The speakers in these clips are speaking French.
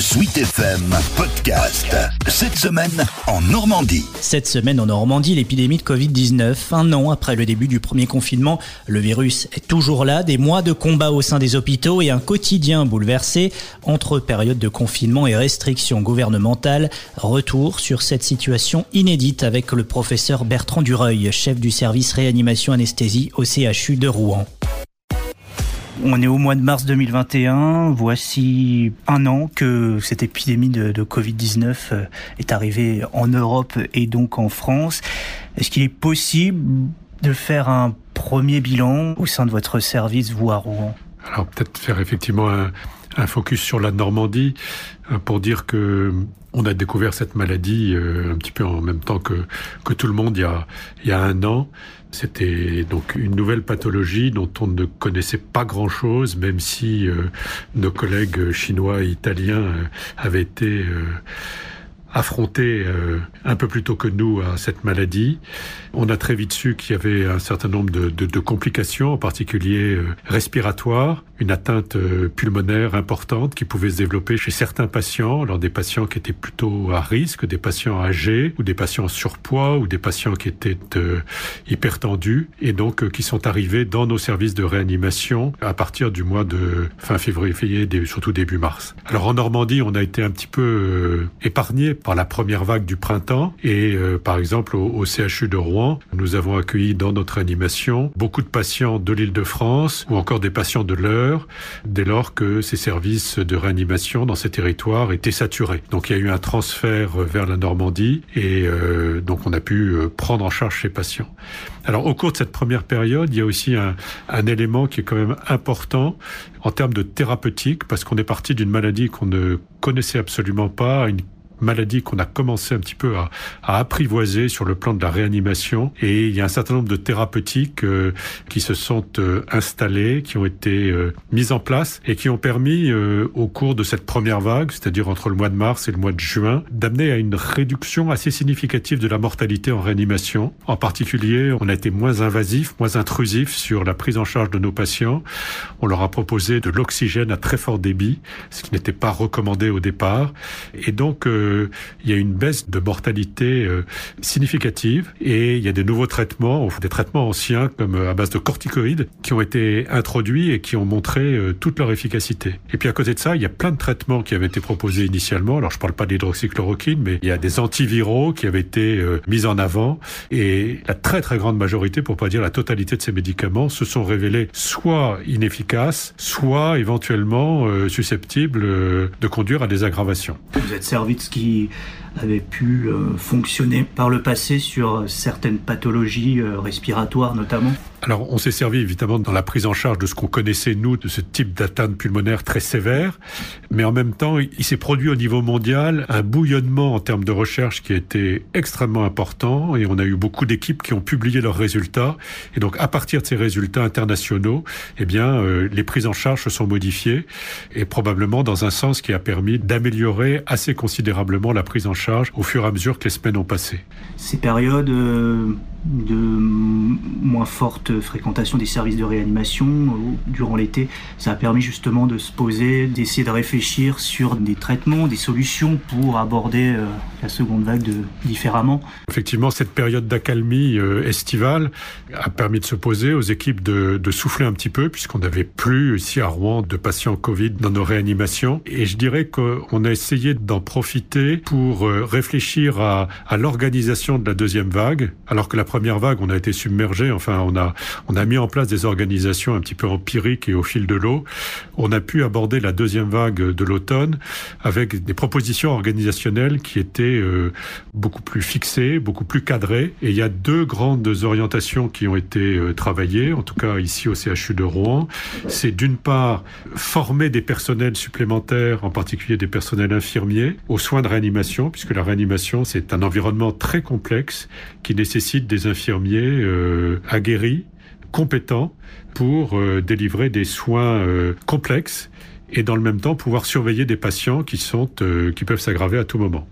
Suite FM Podcast. Cette semaine en Normandie. Cette semaine en Normandie, l'épidémie de Covid-19. Un an après le début du premier confinement, le virus est toujours là. Des mois de combat au sein des hôpitaux et un quotidien bouleversé entre période de confinement et restrictions gouvernementales. Retour sur cette situation inédite avec le professeur Bertrand Dureuil, chef du service réanimation anesthésie au CHU de Rouen. On est au mois de mars 2021. Voici un an que cette épidémie de, Covid-19 euh, est arrivée en Europe et donc en France. Est-ce qu'il est possible de faire un premier bilan au sein de votre service, à Rouen Alors peut-être faire effectivement un, un focus sur la Normandie euh, pour dire que on a découvert cette maladie euh, un petit peu en même temps que, que tout le monde il y a, il y a un an. C'était donc une nouvelle pathologie dont on ne connaissait pas grand-chose, même si euh, nos collègues chinois et italiens avaient été affronté euh, un peu plus tôt que nous à cette maladie. On a très vite su qu'il y avait un certain nombre de, de, de complications, en particulier euh, respiratoires, une atteinte euh, pulmonaire importante qui pouvait se développer chez certains patients, alors des patients qui étaient plutôt à risque, des patients âgés ou des patients en surpoids ou des patients qui étaient hypertendus et donc qui sont arrivés dans nos services de réanimation à partir du mois de fin février, surtout début mars. Alors en Normandie, on a été un petit peu épargné par la première vague du printemps. Et euh, par exemple, au, CHU de Rouen, nous avons accueilli dans notre animation beaucoup de patients de l'île de France ou encore des patients de l'Eure, dès lors que ces services de réanimation dans ces territoires étaient saturés. Donc il y a eu un transfert vers la Normandie et euh, donc on a pu euh, prendre en charge ces patients. Alors au cours de cette première période, il y a aussi un, un élément qui est quand même important en termes de thérapeutique, parce qu'on est parti d'une maladie qu'on ne connaissait absolument pas, une maladie qu'on a commencé un petit peu à, à, apprivoiser sur le plan de la réanimation. Et il y a un certain nombre de thérapeutiques euh, qui se sont euh, installées, qui ont été euh, mises en place et qui ont permis au cours de cette première vague, c'est-à-dire entre le mois de mars et le mois de juin, d'amener à une réduction assez significative de la mortalité en réanimation. En particulier, on a été moins invasif, moins intrusif sur la prise en charge de nos patients. On leur a proposé de l'oxygène à très fort débit, ce qui n'était pas recommandé au départ. Et donc, il y a une baisse de mortalité euh, significative et il y a des nouveaux traitements, des traitements anciens comme euh, à base de corticoïdes qui ont été introduits et qui ont montré euh, toute leur efficacité. Et puis à côté de ça, il y a plein de traitements qui avaient été proposés initialement. Alors je parle pas d'hydroxychloroquine, mais il y a des antiviraux qui avaient été mis en avant et la très très grande majorité, pour pas dire la totalité de ces médicaments, se sont révélés soit inefficaces, soit éventuellement susceptibles de conduire à des aggravations. Vous êtes servi de ce qui qui avait pu euh, fonctionner par le passé sur certaines pathologies euh, respiratoires notamment alors, on s'est servi évidemment dans la prise en charge de ce qu'on connaissait, nous, de ce type d'atteinte pulmonaire très sévère. Mais en même temps, il s'est produit au niveau mondial un bouillonnement en termes de recherche qui a été extrêmement important. Et on a eu beaucoup d'équipes qui ont publié leurs résultats. Et donc, à partir de ces résultats internationaux, eh bien, euh, les prises en charge se sont modifiées. Et probablement dans un sens qui a permis d'améliorer assez considérablement la prise en charge au fur et à mesure que les semaines ont passé. Ces périodes euh, de moins forte fréquentation des services de réanimation euh, durant l'été, ça a permis justement de se poser, d'essayer de réfléchir sur des traitements, des solutions pour aborder euh, la seconde vague différemment. Effectivement, cette période d'accalmie euh, estivale a permis de se poser aux équipes de, de souffler un petit peu, puisqu'on n'avait plus ici à Rouen de patients Covid dans nos réanimations. Et je dirais qu'on a essayé d'en profiter pour réfléchir à, à l'organisation de la deuxième vague, alors que la première vague, on a été submergé. Enfin, on a, on a mis en place des organisations un petit peu empiriques et au fil de l'eau. On a pu aborder la deuxième vague de l'automne avec des propositions organisationnelles qui étaient euh, beaucoup plus fixées, beaucoup plus cadrées. Et il y a deux grandes orientations qui ont été euh, travaillées, en tout cas ici au CHU de Rouen. C'est d'une part former des personnels supplémentaires, en particulier des personnels infirmiers, aux soins de réanimation, puisque la réanimation, c'est un environnement très complexe qui nécessite des infirmiers euh, aguerris, compétents pour euh, délivrer des soins euh, complexes et dans le même temps pouvoir surveiller des patients qui sont qui peuvent s'aggraver à tout moment.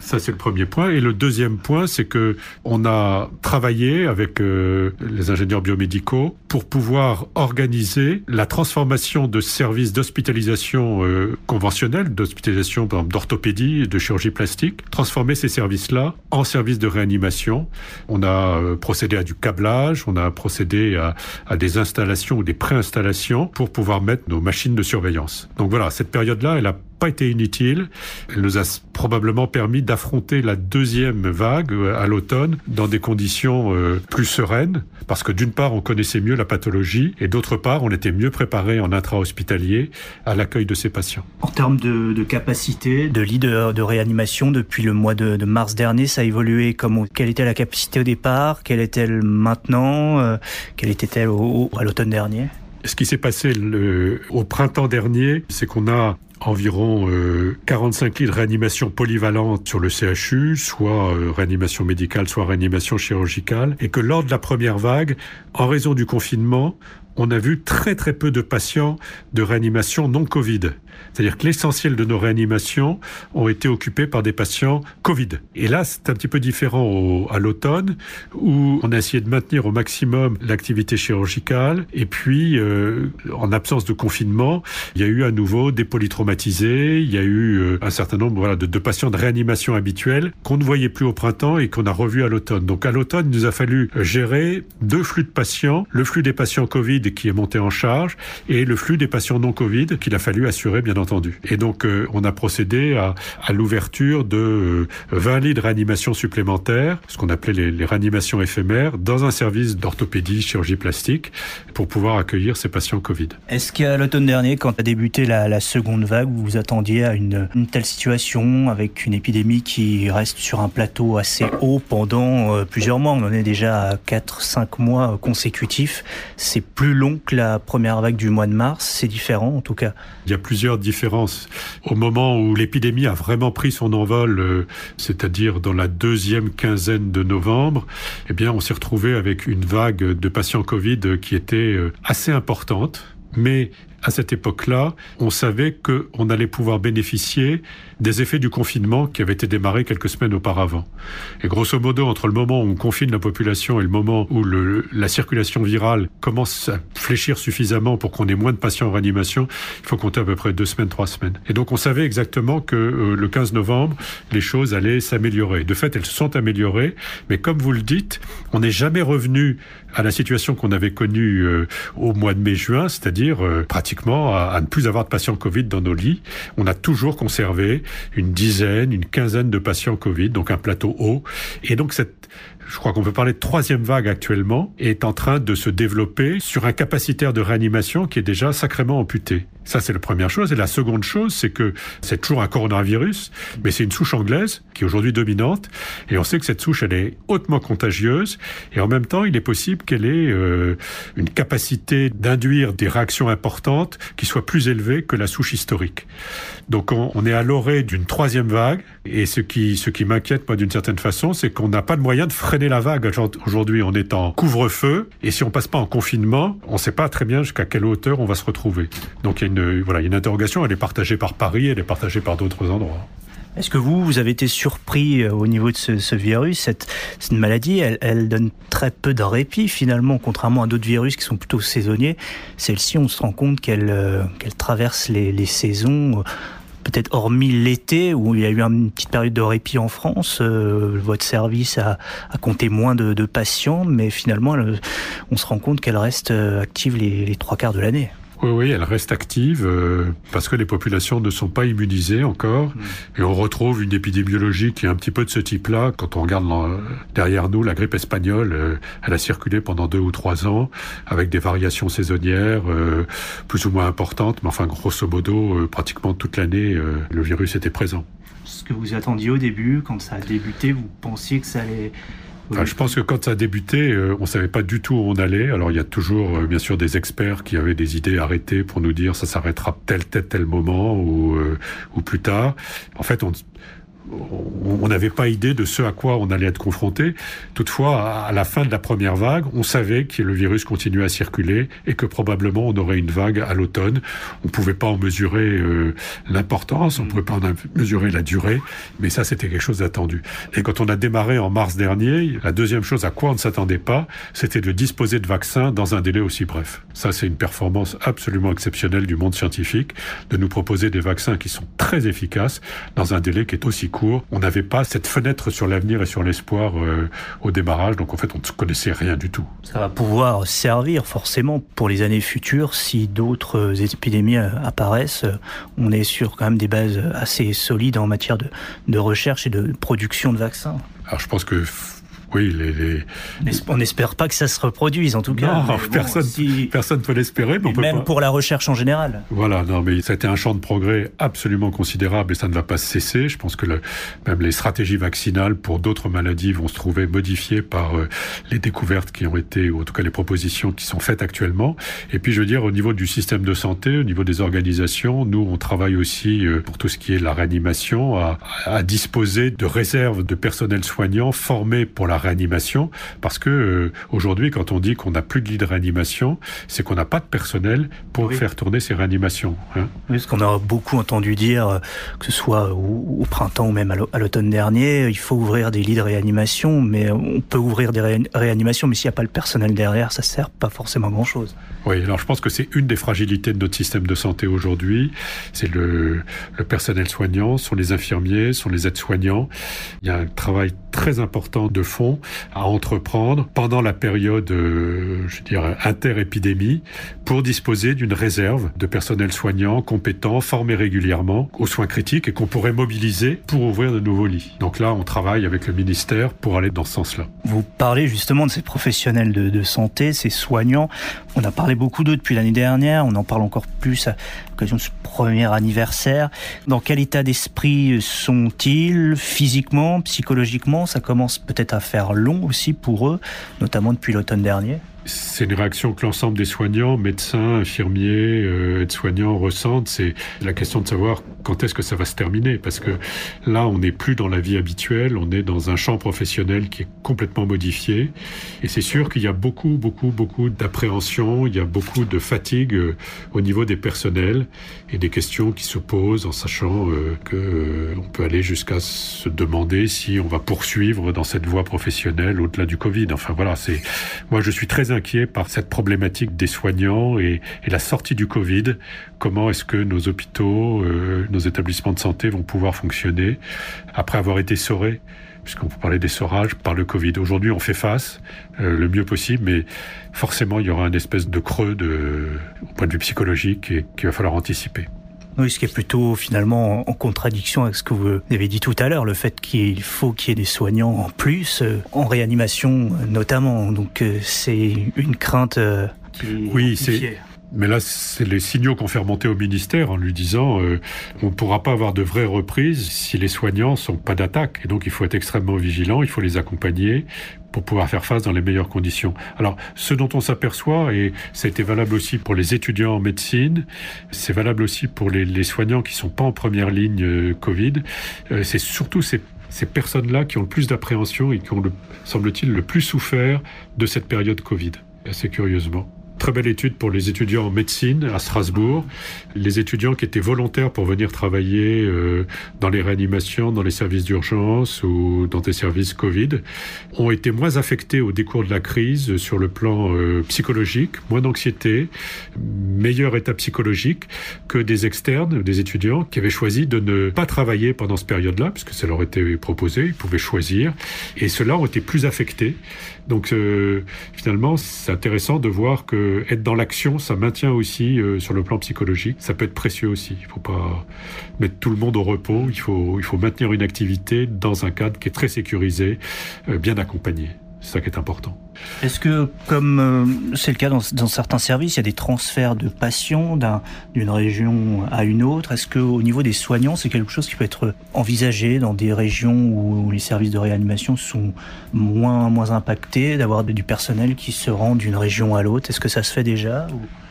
Ça, c'est le premier point. Et le deuxième point, c'est que on a travaillé avec euh, les ingénieurs biomédicaux pour pouvoir organiser la transformation de services d'hospitalisation euh, conventionnels, d'hospitalisation d'orthopédie de chirurgie plastique, transformer ces services-là en services de réanimation. On a euh, procédé à du câblage, on a procédé à, à des installations ou des préinstallations pour pouvoir mettre nos machines de surveillance. Donc voilà, cette période-là, elle a pas été inutile. Elle nous a probablement permis d'affronter la deuxième vague euh, à l'automne dans des conditions euh, plus sereines, parce que d'une part, on connaissait mieux la pathologie, et d'autre part, on était mieux préparé en intra-hospitalier à l'accueil de ces patients. En termes de, de capacité, de lit de, de, réanimation, depuis le mois de, de, mars dernier, ça a évolué comment Quelle était la capacité au départ Quelle est-elle maintenant euh, Quelle était-elle à l'automne dernier? Ce qui s'est passé le, au printemps dernier, c'est qu'on a environ euh, 45 lits de réanimation polyvalente sur le CHU, soit euh, réanimation médicale, soit réanimation chirurgicale, et que lors de la première vague, en raison du confinement, on a vu très très peu de patients de réanimation non Covid. C'est-à-dire que l'essentiel de nos réanimations ont été occupés par des patients Covid. Et là, c'est un petit peu différent au, à l'automne, où on a essayé de maintenir au maximum l'activité chirurgicale. Et puis, euh, en absence de confinement, il y a eu à nouveau des il y a eu euh, un certain nombre de, patients de réanimation habituels qu'on ne voyait plus au printemps et qu'on a revu à l'automne. Donc à l'automne, il nous a fallu gérer deux flux de patients, le flux des patients Covid qui est monté en charge et le flux des patients non Covid qu'il a fallu assurer bien entendu. Et donc euh, on a procédé à, l'ouverture de euh, 20 lits de réanimation supplémentaires, ce qu'on appelait les, réanimations éphémères, dans un service d'orthopédie, chirurgie plastique, pour pouvoir accueillir ces patients Covid. Est-ce qu'à l'automne dernier, quand a débuté la, seconde vague, vous vous attendiez à une, telle situation avec une épidémie qui reste sur un plateau assez haut pendant euh, plusieurs mois On en est déjà à 4-5 mois consécutifs. C'est plus long que la première vague du mois de mars, c'est différent en tout cas. Il y a plusieurs différences. Au moment où l'épidémie a vraiment pris son envol, euh, c'est-à-dire dans la deuxième quinzaine de novembre, eh bien on s'est retrouvé avec une vague de patients Covid qui était euh, assez importante, mais à cette époque-là, on savait qu'on allait pouvoir bénéficier des effets du confinement qui avait été démarré quelques semaines auparavant. Et grosso modo, entre le moment où on confine la population et le moment où le, la circulation virale commence à fléchir suffisamment pour qu'on ait moins de patients en réanimation, il faut compter à peu près deux semaines, trois semaines. Et donc on savait exactement que euh, le 15 novembre, les choses allaient s'améliorer. De fait, elles se sont améliorées, mais comme vous le dites, on n'est jamais revenu à la situation qu'on avait connue euh, au mois de mai-juin, c'est-à-dire euh, pratiquement à, à ne plus avoir de patients Covid dans nos lits. On a toujours conservé une dizaine, une quinzaine de patients Covid, donc un plateau haut. Et donc cette je crois qu'on peut parler de troisième vague actuellement, est en train de se développer sur un capacitaire de réanimation qui est déjà sacrément amputé. Ça, c'est la première chose. Et la seconde chose, c'est que c'est toujours un coronavirus, mais c'est une souche anglaise qui est aujourd'hui dominante. Et on sait que cette souche, elle est hautement contagieuse. Et en même temps, il est possible qu'elle ait euh, une capacité d'induire des réactions importantes qui soient plus élevées que la souche historique. Donc, on, est à l'orée d'une troisième vague. Et ce qui, ce qui m'inquiète, moi, d'une certaine façon, c'est qu'on n'a pas de moyen de freiner la vague. Aujourd'hui, on est en couvre-feu. Et si on passe pas en confinement, on ne sait pas très bien jusqu'à quelle hauteur on va se retrouver. Donc, voilà, une interrogation. Elle est partagée par Paris, elle est partagée par d'autres endroits. Est-ce que vous, vous avez été surpris au niveau de ce, virus cette, maladie, elle, donne très peu de répit finalement, contrairement à d'autres virus qui sont plutôt saisonniers. Celle-ci, on se rend compte qu'elle euh, traverse les, saisons peut-être hormis l'été où il y a eu une petite période de répit en France, euh, votre service a, compté moins de, patients, mais finalement, on se rend compte qu'elle reste active les trois quarts de l'année. Oui, oui, elle reste active euh, parce que les populations ne sont pas immunisées encore. Mmh. Et on retrouve une épidémiologie qui est un petit peu de ce type-là. Quand on regarde derrière nous, la grippe espagnole, euh, elle a circulé pendant deux ou trois ans avec des variations saisonnières euh, plus ou moins importantes. Mais enfin, grosso modo, euh, pratiquement toute l'année, euh, le virus était présent. Ce que vous attendiez au début, quand ça a débuté, vous pensiez que ça allait Enfin, je pense que quand ça a débuté, euh, on savait pas du tout où on allait. Alors il y a toujours, euh, bien sûr, des experts qui avaient des idées arrêtées pour nous dire ça s'arrêtera tel tel tel moment ou euh, ou plus tard. En fait, on on n'avait pas idée de ce à quoi on allait être confronté. Toutefois, à la fin de la première vague, on savait que le virus continuait à circuler et que probablement on aurait une vague à l'automne. On ne pouvait pas en mesurer euh, l'importance, on ne pouvait pas en mesurer la durée, mais ça c'était quelque chose d'attendu. Et quand on a démarré en mars dernier, la deuxième chose à quoi on ne s'attendait pas, c'était de disposer de vaccins dans un délai aussi bref. Ça c'est une performance absolument exceptionnelle du monde scientifique, de nous proposer des vaccins qui sont très efficaces dans un délai qui est aussi court. On n'avait pas cette fenêtre sur l'avenir et sur l'espoir euh, au démarrage, donc en fait on ne connaissait rien du tout. Ça va pouvoir servir forcément pour les années futures si d'autres épidémies euh, apparaissent. On est sur quand même des bases assez solides en matière de, de recherche et de production de vaccins. Alors je pense que oui, les, les... On n'espère pas que ça se reproduise, en tout cas. Non, personne ne personne peut l'espérer. Même pour la recherche en général. Voilà, non, mais ça a été un champ de progrès absolument considérable et ça ne va pas cesser. Je pense que le, même les stratégies vaccinales pour d'autres maladies vont se trouver modifiées par euh, les découvertes qui ont été, ou en tout cas les propositions qui sont faites actuellement. Et puis, je veux dire, au niveau du système de santé, au niveau des organisations, nous, on travaille aussi euh, pour tout ce qui est la réanimation, à, à disposer de réserves de personnel soignant formés pour la réanimation, parce que euh, aujourd'hui, quand on dit qu'on n'a plus de lit de réanimation, c'est qu'on n'a pas de personnel pour faire tourner ces réanimations. Hein. Oui, ce qu'on a beaucoup entendu dire, euh, que ce soit au, printemps ou même à l'automne dernier, il faut ouvrir des lits de réanimation, mais on peut ouvrir des réanimations, mais s'il n'y a pas le personnel derrière, ça sert pas forcément à grand chose. Oui, alors je pense que c'est une des fragilités de notre système de santé aujourd'hui. C'est le, le personnel soignant, sont les infirmiers, sont les aides-soignants. Il y a un travail très important de fond à entreprendre pendant la période, euh, je interépidémie, pour disposer d'une réserve de personnel soignant compétent, formé régulièrement aux soins critiques et qu'on pourrait mobiliser pour ouvrir de nouveaux lits. Donc là, on travaille avec le ministère pour aller dans ce sens-là. Vous parlez justement de ces professionnels de, de santé, ces soignants. On a parlé beaucoup d'eux depuis l'année dernière, on en parle encore plus à l'occasion de ce premier anniversaire. Dans quel état d'esprit sont-ils? Physiquement, psychologiquement Ça commence peut-être à faire long aussi pour eux, notamment depuis l'automne dernier c'est une réaction que l'ensemble des soignants, médecins, infirmiers, euh, aides-soignants ressentent. C'est la question de savoir quand est-ce que ça va se terminer. Parce que là, on n'est plus dans la vie habituelle, on est dans un champ professionnel qui est complètement modifié. Et c'est sûr qu'il y a beaucoup, beaucoup, beaucoup d'appréhension, il y a beaucoup de fatigue euh, au niveau des personnels et des questions qui se posent en sachant euh, que euh, on peut aller jusqu'à se demander si on va poursuivre dans cette voie professionnelle au-delà du Covid. Enfin voilà, c'est moi je suis très inquiet par cette problématique des soignants et, la sortie du Covid. Comment est-ce que nos hôpitaux, euh, nos établissements de santé vont pouvoir fonctionner après avoir été saurés puisqu'on parler d'essorage par le Covid? Aujourd'hui, on fait face euh, le mieux possible, mais forcément, il y aura un espèce de creux au point de vue psychologique qu'il va falloir anticiper. Oui, ce qui est plutôt finalement en contradiction avec ce que vous avez dit tout à l'heure, le fait qu'il faut qu'il y ait des soignants en plus, euh, en réanimation notamment. Donc euh, c'est une crainte qui oui, c'est mais là, c'est les signaux qu'on fait remonter au ministère en lui disant euh, on ne pourra pas avoir de vraies reprises si les soignants sont pas d'attaque. Et donc, il faut être extrêmement vigilant, il faut les accompagner pour pouvoir faire face dans les meilleures conditions. Alors, ce dont on s'aperçoit, et ça a été valable aussi pour les étudiants en médecine, c'est valable aussi pour les, les, soignants qui sont pas en première ligne euh, Covid, euh, c'est surtout ces ces personnes-là qui ont le plus d'appréhension et qui ont, semble-t-il, le plus souffert de cette période Covid, assez curieusement. Très belle étude pour les étudiants en médecine à Strasbourg. Les étudiants qui étaient volontaires pour venir travailler euh, dans les réanimations, dans les services d'urgence ou dans des services Covid ont été moins affectés au décours de la crise sur le plan euh, psychologique, moins d'anxiété, meilleur état psychologique que des externes, des étudiants qui avaient choisi de ne pas travailler pendant cette période-là, puisque ça leur était proposé, ils pouvaient choisir, et ceux-là ont été plus affectés. Donc euh, finalement, c'est intéressant de voir que être dans l'action, ça maintient aussi euh, sur le plan psychologique. Ça peut être précieux aussi. Il ne faut pas mettre tout le monde au repos. Il faut, il faut maintenir une activité dans un cadre qui est très sécurisé, euh, bien accompagné. C'est ça qui est important. Est-ce que, comme euh, c'est le cas dans, certains services, il y a des transferts de patients d'une région à une autre? Est-ce qu'au niveau des soignants, c'est quelque chose qui peut être envisagé dans des régions où, les services de réanimation sont moins, moins impactés, d'avoir du personnel qui se rend d'une région à l'autre? Est-ce que ça se fait déjà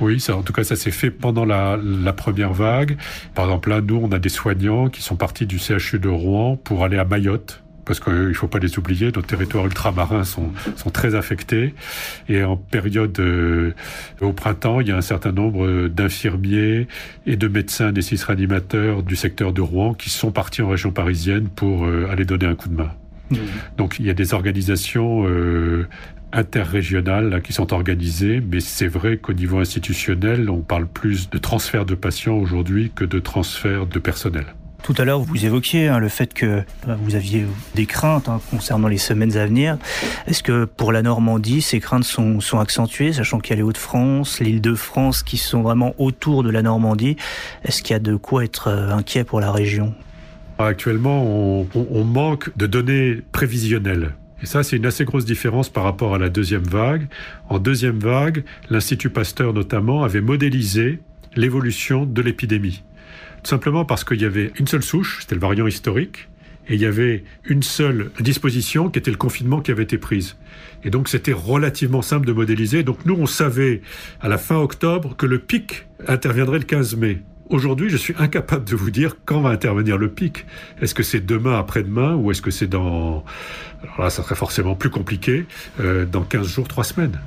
Oui, ça, en tout cas, ça s'est fait pendant la, la, première vague. Par exemple, là, nous, on a des soignants qui sont partis du CHU de Rouen pour aller à Mayotte parce qu'il ne faut pas les oublier, nos territoires ultramarins sont, sont très affectés. Et en période euh, au printemps, il y a un certain nombre d'infirmiers et de médecins des six réanimateurs du secteur de Rouen qui sont partis en région parisienne pour euh, aller donner un coup de main. Mmh. Donc il y a des organisations euh, interrégionales là, qui sont organisées, mais c'est vrai qu'au niveau institutionnel, on parle plus de transfert de patients aujourd'hui que de transfert de personnel. Tout à l'heure, vous évoquiez hein, le fait que bah, vous aviez des craintes hein, concernant les semaines à venir. Est-ce que pour la Normandie, ces craintes sont, accentuées, sachant qu'il y a les Hauts-de-France, l'île de France qui sont vraiment autour de la Normandie? Est-ce qu'il y a de quoi être euh, inquiet pour la région? Actuellement, on manque de données prévisionnelles. Et ça, c'est une assez grosse différence par rapport à la deuxième vague. En deuxième vague, l'Institut Pasteur notamment avait modélisé l'évolution de l'épidémie simplement parce qu'il y avait une seule souche, c'était le variant historique, et il y avait une seule disposition qui était le confinement qui avait été prise. Et donc c'était relativement simple de modéliser. Donc nous, on savait à la fin octobre que le pic interviendrait le 15 mai. Aujourd'hui, je suis incapable de vous dire quand va intervenir le pic. Est-ce que c'est demain, après-demain, ou est-ce que c'est dans... Alors là, ça serait forcément plus compliqué, euh, dans 15 jours, 3 semaines?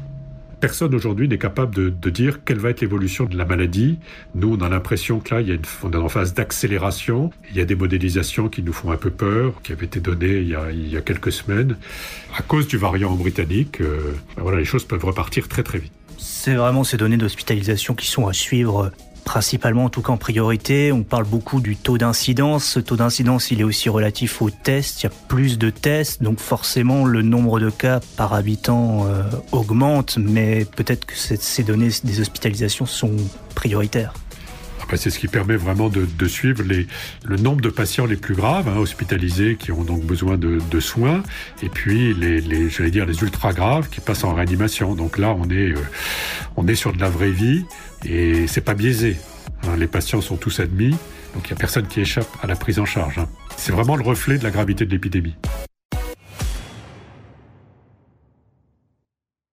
Personne aujourd'hui n'est capable de, dire quelle va être l'évolution de la maladie. Nous, on a l'impression que là, il y a une, on est en phase d'accélération. Il y a des modélisations qui nous font un peu peur, qui avaient été données il y a, quelques semaines. À cause du variant britannique, euh, voilà, les choses peuvent repartir très très vite. C'est vraiment ces données d'hospitalisation qui sont à suivre principalement en tout cas en priorité. On parle beaucoup du taux d'incidence. Ce taux d'incidence, il est aussi relatif aux tests. Il y a plus de tests, donc forcément le nombre de cas par habitant euh, augmente, mais peut-être que ces données des hospitalisations sont prioritaires. C'est ce qui permet vraiment de, suivre le nombre de patients les plus graves, hein, hospitalisés, qui ont donc besoin de, soins, et puis les, les j'allais dire, les ultra graves qui passent en réanimation. Donc là, on est, euh, on est sur de la vraie vie, et c'est pas biaisé. Hein. les patients sont tous admis, donc il n'y a personne qui échappe à la prise en charge. Hein. C'est vraiment le reflet de la gravité de l'épidémie.